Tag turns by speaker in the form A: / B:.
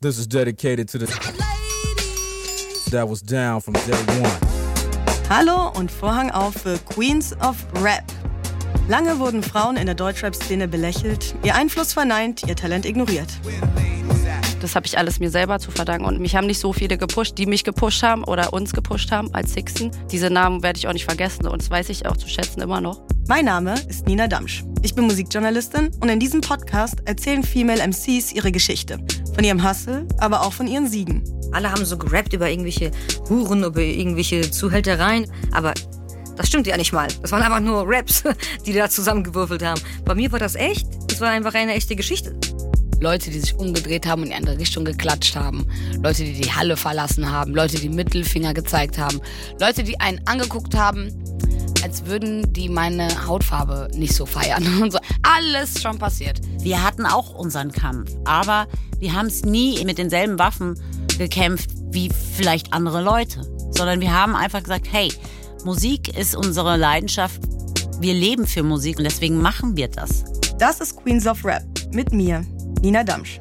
A: This is dedicated to the that was down from day one.
B: Hallo und Vorhang auf für Queens of Rap. Lange wurden Frauen in der Deutschrap-Szene belächelt, ihr Einfluss verneint, ihr Talent ignoriert.
C: Das habe ich alles mir selber zu verdanken. Und mich haben nicht so viele gepusht, die mich gepusht haben oder uns gepusht haben als Sixten. Diese Namen werde ich auch nicht vergessen und das weiß ich auch zu schätzen immer noch.
B: Mein Name ist Nina Damsch. Ich bin Musikjournalistin und in diesem Podcast erzählen Female MCs ihre Geschichte. Von ihrem Hustle, aber auch von ihren Siegen.
D: Alle haben so gerappt über irgendwelche Huren, über irgendwelche Zuhältereien. Aber das stimmt ja nicht mal. Das waren einfach nur Raps, die da zusammengewürfelt haben. Bei mir war das echt. Das war einfach eine echte Geschichte.
E: Leute, die sich umgedreht haben und in die andere Richtung geklatscht haben. Leute, die die Halle verlassen haben. Leute, die Mittelfinger gezeigt haben. Leute, die einen angeguckt haben, als würden die meine Hautfarbe nicht so feiern. Und so. Alles schon passiert.
F: Wir hatten auch unseren Kampf, aber wir haben es nie mit denselben Waffen gekämpft wie vielleicht andere Leute, sondern wir haben einfach gesagt, hey, Musik ist unsere Leidenschaft. Wir leben für Musik und deswegen machen wir das.
B: Das ist Queens of Rap mit mir, Nina Damsch.